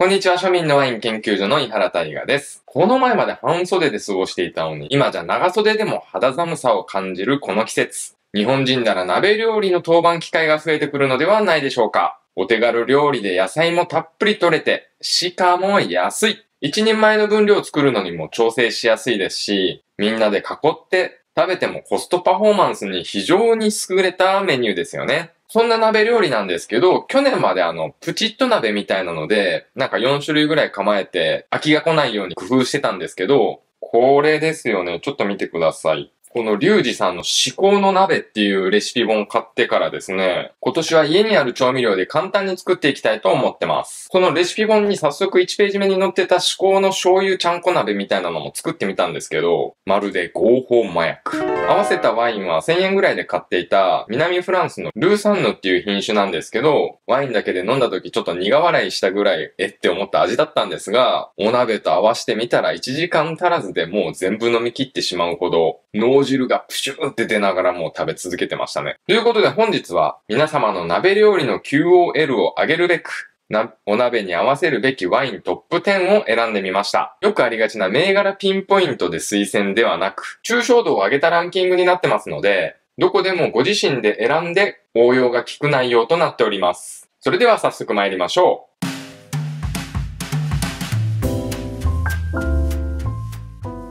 こんにちは、庶民のワイン研究所の井原大我です。この前まで半袖で過ごしていたのに、今じゃ長袖でも肌寒さを感じるこの季節。日本人なら鍋料理の当番機会が増えてくるのではないでしょうか。お手軽料理で野菜もたっぷり取れて、しかも安い。一人前の分量を作るのにも調整しやすいですし、みんなで囲って食べてもコストパフォーマンスに非常に優れたメニューですよね。そんな鍋料理なんですけど、去年まであの、プチッと鍋みたいなので、なんか4種類ぐらい構えて、飽きが来ないように工夫してたんですけど、これですよね。ちょっと見てください。このリュウジさんの至高の鍋っていうレシピ本を買ってからですね、今年は家にある調味料で簡単に作っていきたいと思ってます。このレシピ本に早速1ページ目に載ってた至高の醤油ちゃんこ鍋みたいなのも作ってみたんですけど、まるで合法麻薬。合わせたワインは1000円ぐらいで買っていた南フランスのルーサンヌっていう品種なんですけど、ワインだけで飲んだ時ちょっと苦笑いしたぐらいえって思った味だったんですが、お鍋と合わせてみたら1時間足らずでもう全部飲み切ってしまうほど脳汁がプシューって出ながらもう食べ続けてましたね。ということで本日は皆様の鍋料理の QOL を上げるべく、な、お鍋に合わせるべきワイントップ10を選んでみました。よくありがちな銘柄ピンポイントで推薦ではなく、抽象度を上げたランキングになってますので、どこでもご自身で選んで応用が効く内容となっております。それでは早速参りましょう。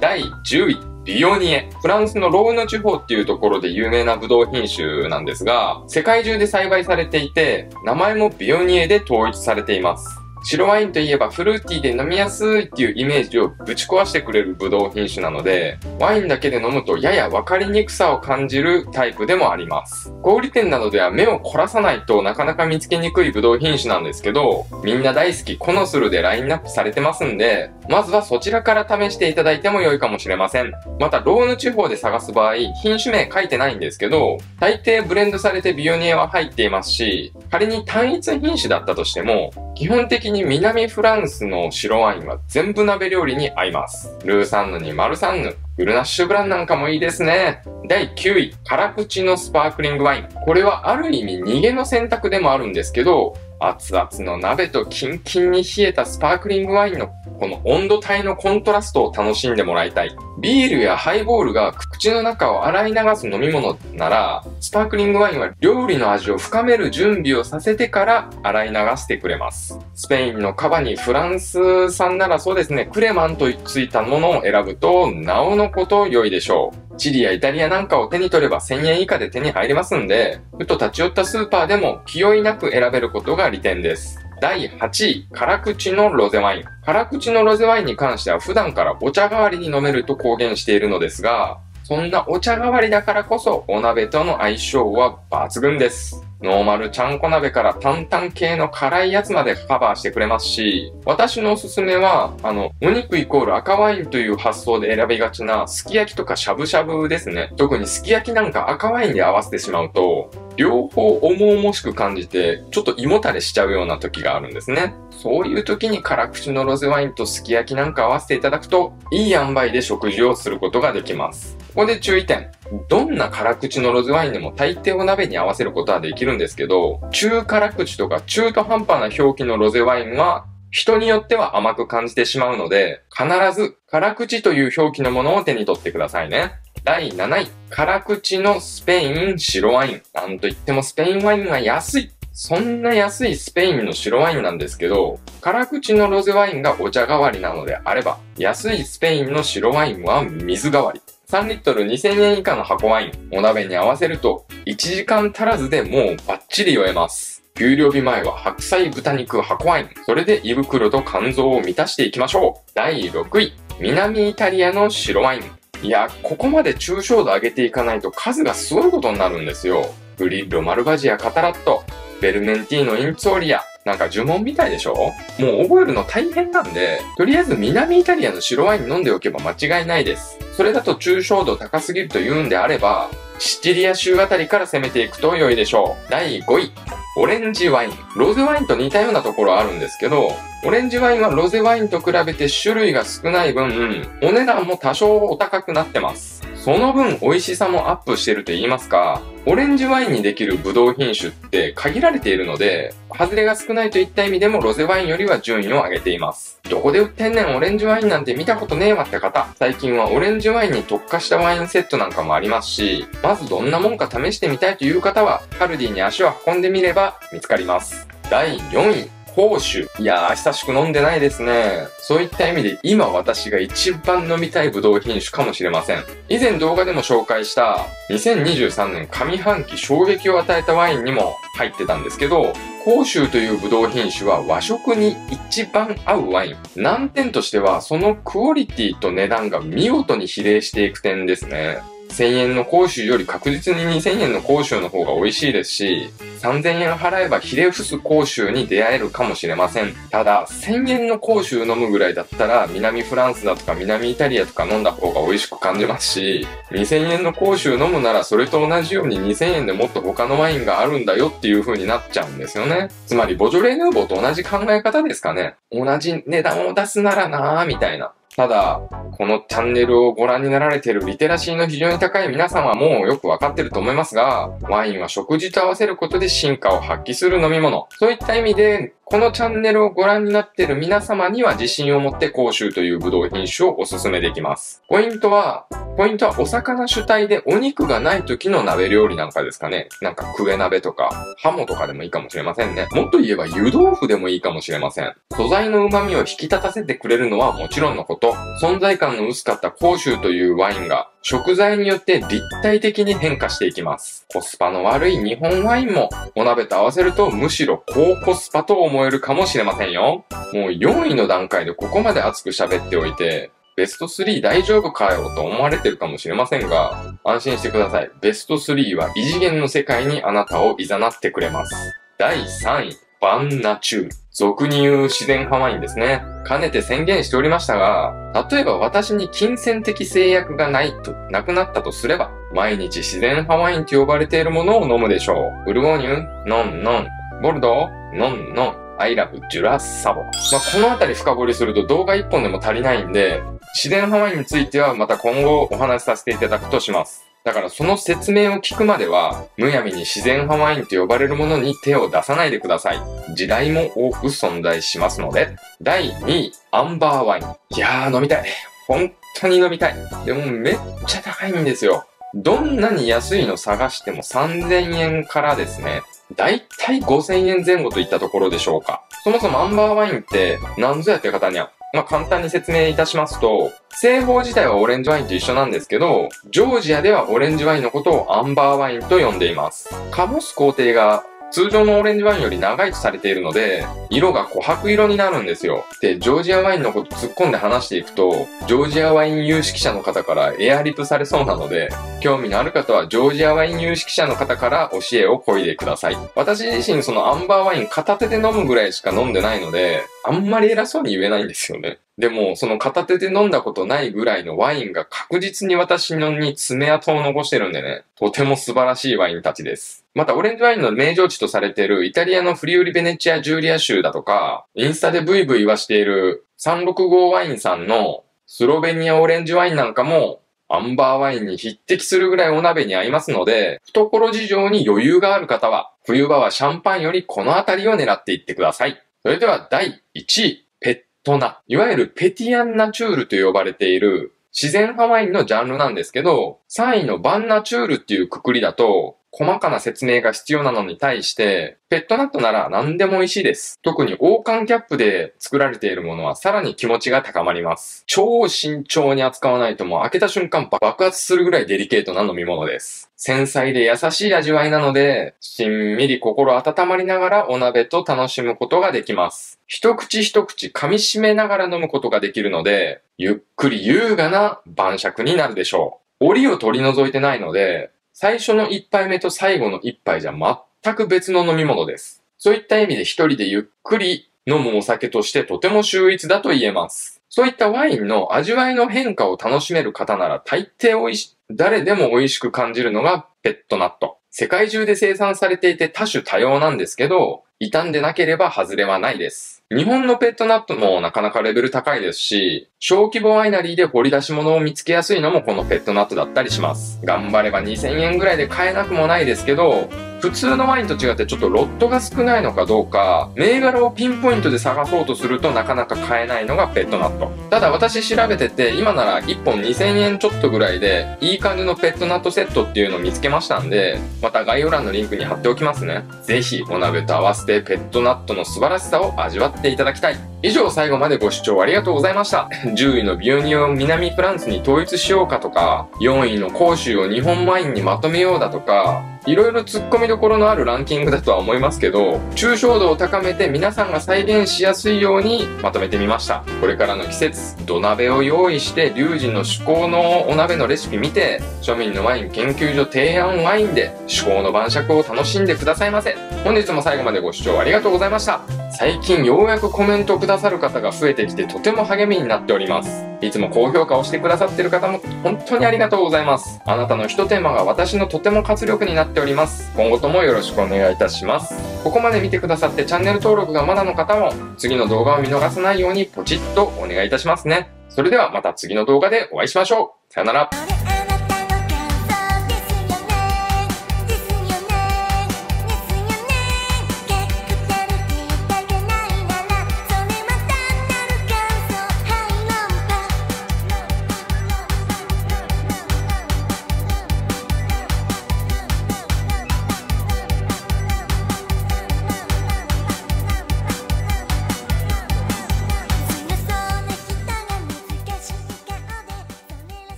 第10位。ビオニエ。フランスのローヌ地方っていうところで有名なブドウ品種なんですが、世界中で栽培されていて、名前もビオニエで統一されています。白ワインといえばフルーティーで飲みやすいっていうイメージをぶち壊してくれるブドウ品種なので、ワインだけで飲むとやや分かりにくさを感じるタイプでもあります。小売店などでは目を凝らさないとなかなか見つけにくいブドウ品種なんですけど、みんな大好きコノスルでラインナップされてますんで、まずはそちらから試していただいても良いかもしれません。また、ローヌ地方で探す場合、品種名書いてないんですけど、大抵ブレンドされてビオニエは入っていますし、仮に単一品種だったとしても、基本的にに南フランスの白ワインは全部鍋料理に合います。ルーサンヌにマルサンヌ、グルナッシュブランなんかもいいですね。第9位、辛口のスパークリングワイン。これはある意味逃げの選択でもあるんですけど、熱々の鍋とキンキンに冷えたスパークリングワインのこの温度帯のコントラストを楽しんでもらいたい。ビールやハイボールが口の中を洗い流す飲み物なら、スパークリングワインは料理の味を深める準備をさせてから洗い流してくれます。スペインのカバにフランス産ならそうですね、クレマンとついたものを選ぶと、なおのこと良いでしょう。チリやイタリアなんかを手に取れば1000円以下で手に入りますんで、ふと立ち寄ったスーパーでも気負いなく選べることが利点です。第8位、辛口のロゼワイン。辛口のロゼワインに関しては普段からお茶代わりに飲めると公言しているのですが、そんなお茶代わりだからこそお鍋との相性は抜群です。ノーマルちゃんこ鍋から担々系の辛いやつまでカバーしてくれますし、私のおすすめは、あの、お肉イコール赤ワインという発想で選びがちなすき焼きとかしゃぶしゃぶですね。特にすき焼きなんか赤ワインで合わせてしまうと、両方重々しく感じて、ちょっと胃もたれしちゃうような時があるんですね。そういう時に辛口のロゼワインとすき焼きなんか合わせていただくと、いい塩梅で食事をすることができます。ここで注意点。どんな辛口のロゼワインでも大抵お鍋に合わせることはできるんですけど、中辛口とか中途半端な表記のロゼワインは人によっては甘く感じてしまうので、必ず辛口という表記のものを手に取ってくださいね。第7位、辛口のスペイン白ワイン。なんといってもスペインワインは安い。そんな安いスペインの白ワインなんですけど、辛口のロゼワインがお茶代わりなのであれば、安いスペインの白ワインは水代わり。3リットル2000円以下の箱ワイン、お鍋に合わせると、1時間足らずでもうバッチリ酔えます。給料日前は白菜豚肉箱ワイン。それで胃袋と肝臓を満たしていきましょう。第6位、南イタリアの白ワイン。いや、ここまで抽象度上げていかないと数がすごいことになるんですよ。グリッロ、マルバジア、カタラット、ベルメンティーノ、インツォーリア、なんか呪文みたいでしょ？もう覚えるの大変なんで、とりあえず南イタリアの白ワイン飲んでおけば間違いないです。それだと抽象度高すぎると言うんであれば、シチリア州あたりから攻めていくと良いでしょう。第5位。オレンジワイン。ロゼワインと似たようなところあるんですけど、オレンジワインはロゼワインと比べて種類が少ない分、お値段も多少お高くなってます。その分美味しさもアップしてると言いますか、オレンジワインにできるブドウ品種って限られているので、外れが少ないといった意味でもロゼワインよりは順位を上げています。どこで売ってんねんオレンジワインなんて見たことねえわって方、最近はオレンジワインに特化したワインセットなんかもありますし、まずどんなもんか試してみたいという方は、カルディに足を運んでみれば見つかります。第4位、甲州。いやー、久しく飲んでないですね。そういった意味で今私が一番飲みたいブドウ品種かもしれません。以前動画でも紹介した2023年上半期衝撃を与えたワインにも入ってたんですけど、甲州というブドウ品種は和食に一番合うワイン。難点としてはそのクオリティと値段が見事に比例していく点ですね。1000円の講習より確実に2000円の講習の方が美味しいですし、3000円払えばヒレフス講習に出会えるかもしれません。ただ、1000円の講習飲むぐらいだったら、南フランスだとか南イタリアとか飲んだ方が美味しく感じますし、2000円の講習飲むならそれと同じように2000円でもっと他のワインがあるんだよっていう風になっちゃうんですよね。つまり、ボジョレ・ヌーボーと同じ考え方ですかね。同じ値段を出すならなぁ、みたいな。ただ、このチャンネルをご覧になられているリテラシーの非常に高い皆さんはもうよくわかってると思いますが、ワインは食事と合わせることで進化を発揮する飲み物。そういった意味で、このチャンネルをご覧になっている皆様には自信を持って甲州というブドウ品種をお勧めできます。ポイントは、ポイントはお魚主体でお肉がない時の鍋料理なんかですかね。なんかクエ鍋とか、ハモとかでもいいかもしれませんね。もっと言えば湯豆腐でもいいかもしれません。素材の旨味を引き立たせてくれるのはもちろんのこと、存在感の薄かった甲州というワインが食材によって立体的に変化していきます。コスパの悪い日本ワインもお鍋と合わせるとむしろ高コスパと思えるかもしれませんよ。もう4位の段階でここまで熱く喋っておいて、ベスト3大丈夫かよと思われてるかもしれませんが、安心してください。ベスト3は異次元の世界にあなたを誘ってくれます。第3位、バンナチュール。俗に言う自然派ワインですね。かねて宣言しておりましたが、例えば私に金銭的制約がないと、なくなったとすれば、毎日自然派ワインと呼ばれているものを飲むでしょう。ブルゴーニュノンノン。ボルドーノンノン。アイラブジュラッサボ。まあ、このあたり深掘りすると動画1本でも足りないんで、自然派ワインについてはまた今後お話しさせていただくとします。だからその説明を聞くまでは、むやみに自然派ワインと呼ばれるものに手を出さないでください。時代も多く存在しますので。第2位、アンバーワイン。いやー飲みたい。本当に飲みたい。でもめっちゃ高いんですよ。どんなに安いの探しても3000円からですね。だいたい5000円前後といったところでしょうか。そもそもアンバーワインって何ぞやって方にはまあ、簡単に説明いたしますと、製法自体はオレンジワインと一緒なんですけど、ジョージアではオレンジワインのことをアンバーワインと呼んでいます。カボス工程が通常のオレンジワインより長いとされているので、色が琥珀色になるんですよ。で、ジョージアワインのこと突っ込んで話していくと、ジョージアワイン有識者の方からエアリプされそうなので、興味のある方はジョージアワイン有識者の方から教えをこいでください。私自身そのアンバーワイン片手で飲むぐらいしか飲んでないので、あんまり偉そうに言えないんですよね。でも、その片手で飲んだことないぐらいのワインが確実に私のに爪痕を残してるんでね、とても素晴らしいワインたちです。また、オレンジワインの名城地とされているイタリアのフリウリベネチア・ジュリア州だとか、インスタでブイブイ言わしている365ワインさんのスロベニアオレンジワインなんかも、アンバーワインに匹敵するぐらいお鍋に合いますので、懐事情に余裕がある方は、冬場はシャンパンよりこの辺りを狙っていってください。それでは第1位、ペットナ。いわゆるペティアンナチュールと呼ばれている自然派ワインのジャンルなんですけど、3位のバンナチュールっていうくくりだと、細かな説明が必要なのに対して、ペットナットなら何でも美味しいです。特に王冠キャップで作られているものはさらに気持ちが高まります。超慎重に扱わないともう開けた瞬間爆発するぐらいデリケートな飲み物です。繊細で優しい味わいなので、しんみり心温まりながらお鍋と楽しむことができます。一口一口噛み締めながら飲むことができるので、ゆっくり優雅な晩酌になるでしょう。檻を取り除いてないので、最初の一杯目と最後の一杯じゃ全く別の飲み物です。そういった意味で一人でゆっくり飲むお酒としてとても秀逸だと言えます。そういったワインの味わいの変化を楽しめる方なら大抵美味し、誰でも美味しく感じるのがペットナット。世界中で生産されていて多種多様なんですけど、傷んでなければ外れはないです。日本のペットナットもなかなかレベル高いですし、小規模ワイナリーで掘り出し物を見つけやすいのもこのペットナットだったりします。頑張れば2000円ぐらいで買えなくもないですけど、普通のワインと違ってちょっとロットが少ないのかどうか、銘柄をピンポイントで探そうとするとなかなか買えないのがペットナット。ただ私調べてて、今なら1本2000円ちょっとぐらいで、いい感じのペットナットセットっていうのを見つけましたんで、また概要欄のリンクに貼っておきますね。ぜひお鍋と合わせてペットナットの素晴らしさを味わっていただきたい。以上最後までご視聴ありがとうございました。10位のビオニオを南フランスに統一しようかとか、4位の甲州を日本ワインにまとめようだとか、いろいろ突っ込みどころのあるランキングだとは思いますけど、抽象度を高めて皆さんが再現しやすいようにまとめてみました。これからの季節、土鍋を用意して、龍神の趣向のお鍋のレシピ見て、庶民のワイン研究所提案ワインで趣向の晩酌を楽しんでくださいませ。本日も最後までご視聴ありがとうございました。最近ようやくコメントくださる方が増えてきてとても励みになっております。いつも高評価をしてくださってる方も本当にありがとうございます。あなたの一手間が私のとても活力になっております。今後ともよろしくお願いいたします。ここまで見てくださってチャンネル登録がまだの方も次の動画を見逃さないようにポチッとお願いいたしますね。それではまた次の動画でお会いしましょう。さよなら。